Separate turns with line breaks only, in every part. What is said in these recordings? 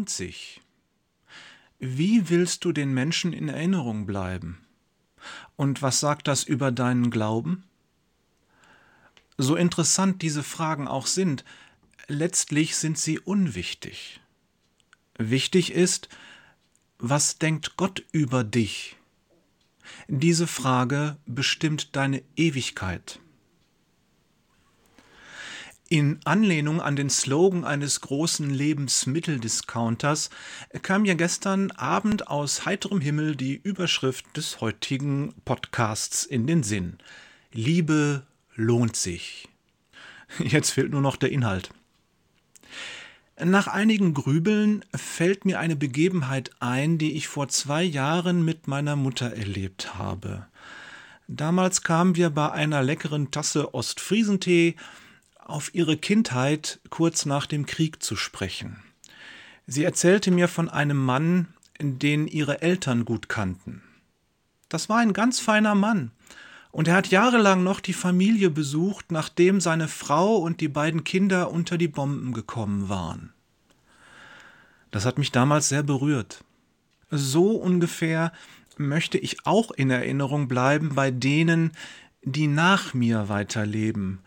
lohnt sich. Wie willst du den Menschen in Erinnerung bleiben? Und was sagt das über deinen Glauben? So interessant diese Fragen auch sind, letztlich sind sie unwichtig. Wichtig ist, was denkt Gott über dich? Diese Frage bestimmt deine Ewigkeit. In Anlehnung an den Slogan eines großen Lebensmitteldiscounters kam ja gestern Abend aus heiterem Himmel die Überschrift des heutigen Podcasts in den Sinn. Liebe lohnt sich. Jetzt fehlt nur noch der Inhalt. Nach einigen Grübeln fällt mir eine Begebenheit ein, die ich vor zwei Jahren mit meiner Mutter erlebt habe. Damals kamen wir bei einer leckeren Tasse Ostfriesentee auf ihre Kindheit kurz nach dem Krieg zu sprechen. Sie erzählte mir von einem Mann, den ihre Eltern gut kannten. Das war ein ganz feiner Mann, und er hat jahrelang noch die Familie besucht, nachdem seine Frau und die beiden Kinder unter die Bomben gekommen waren. Das hat mich damals sehr berührt. So ungefähr möchte ich auch in Erinnerung bleiben bei denen, die nach mir weiterleben,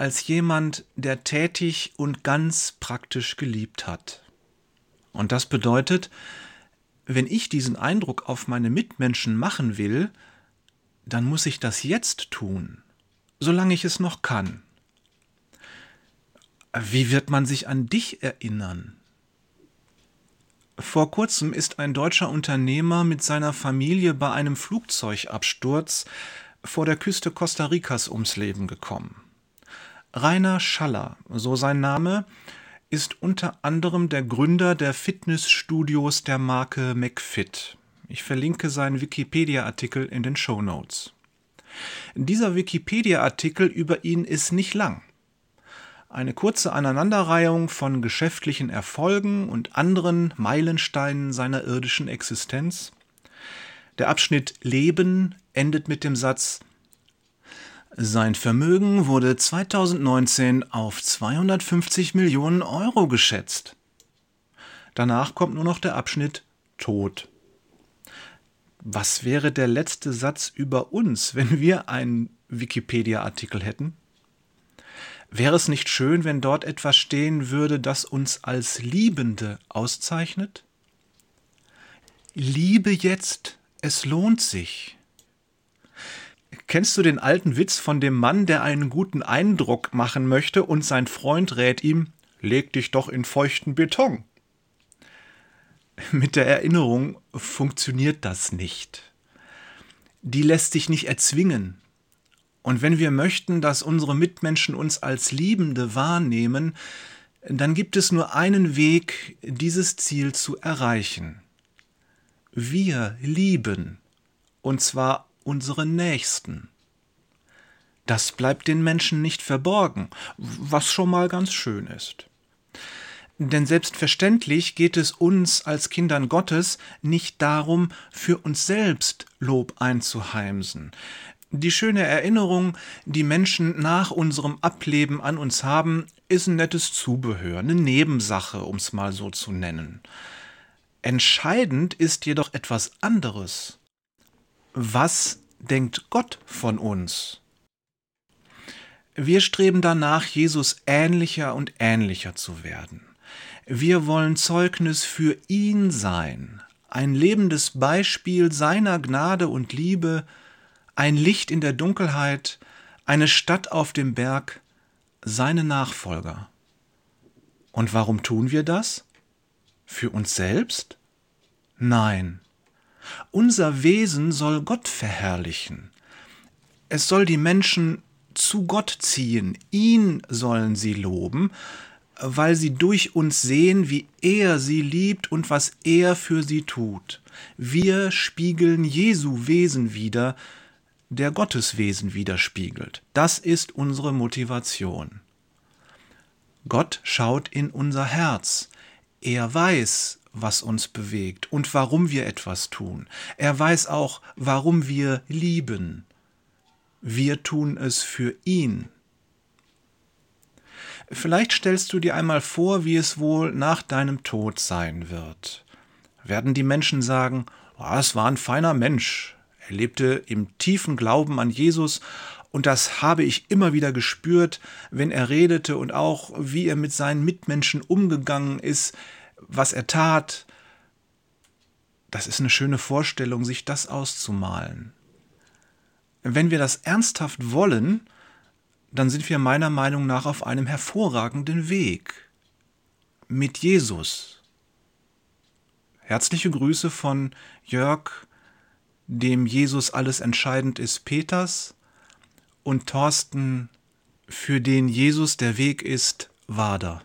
als jemand, der tätig und ganz praktisch geliebt hat. Und das bedeutet, wenn ich diesen Eindruck auf meine Mitmenschen machen will, dann muss ich das jetzt tun, solange ich es noch kann. Wie wird man sich an dich erinnern? Vor kurzem ist ein deutscher Unternehmer mit seiner Familie bei einem Flugzeugabsturz vor der Küste Costa Ricas ums Leben gekommen. Rainer Schaller, so sein Name, ist unter anderem der Gründer der Fitnessstudios der Marke McFit. Ich verlinke seinen Wikipedia-Artikel in den Show Notes. Dieser Wikipedia-Artikel über ihn ist nicht lang. Eine kurze Aneinanderreihung von geschäftlichen Erfolgen und anderen Meilensteinen seiner irdischen Existenz. Der Abschnitt Leben endet mit dem Satz sein Vermögen wurde 2019 auf 250 Millionen Euro geschätzt. Danach kommt nur noch der Abschnitt Tod. Was wäre der letzte Satz über uns, wenn wir einen Wikipedia-Artikel hätten? Wäre es nicht schön, wenn dort etwas stehen würde, das uns als Liebende auszeichnet? Liebe jetzt, es lohnt sich. Kennst du den alten Witz von dem Mann, der einen guten Eindruck machen möchte und sein Freund rät ihm, leg dich doch in feuchten Beton? Mit der Erinnerung funktioniert das nicht. Die lässt sich nicht erzwingen. Und wenn wir möchten, dass unsere Mitmenschen uns als Liebende wahrnehmen, dann gibt es nur einen Weg, dieses Ziel zu erreichen. Wir lieben, und zwar unsere Nächsten. Das bleibt den Menschen nicht verborgen, was schon mal ganz schön ist. Denn selbstverständlich geht es uns als Kindern Gottes nicht darum, für uns selbst Lob einzuheimsen. Die schöne Erinnerung, die Menschen nach unserem Ableben an uns haben, ist ein nettes Zubehör, eine Nebensache, um es mal so zu nennen. Entscheidend ist jedoch etwas anderes was denkt Gott von uns? Wir streben danach, Jesus ähnlicher und ähnlicher zu werden. Wir wollen Zeugnis für ihn sein, ein lebendes Beispiel seiner Gnade und Liebe, ein Licht in der Dunkelheit, eine Stadt auf dem Berg, seine Nachfolger. Und warum tun wir das? Für uns selbst? Nein, unser Wesen soll Gott verherrlichen. Es soll die Menschen zu Gott ziehen, ihn sollen sie loben, weil sie durch uns sehen, wie er sie liebt und was er für sie tut. Wir spiegeln Jesu Wesen wider, der Gottes Wesen widerspiegelt. Das ist unsere Motivation. Gott schaut in unser Herz. Er weiß, was uns bewegt und warum wir etwas tun. Er weiß auch, warum wir lieben. Wir tun es für ihn. Vielleicht stellst du dir einmal vor, wie es wohl nach deinem Tod sein wird. Werden die Menschen sagen, oh, es war ein feiner Mensch, er lebte im tiefen Glauben an Jesus und das habe ich immer wieder gespürt, wenn er redete und auch wie er mit seinen Mitmenschen umgegangen ist, was er tat. Das ist eine schöne Vorstellung, sich das auszumalen. Wenn wir das ernsthaft wollen, dann sind wir meiner Meinung nach auf einem hervorragenden Weg mit Jesus. Herzliche Grüße von Jörg, dem Jesus alles entscheidend ist, Peters und Thorsten, für den Jesus der Weg ist, Wader.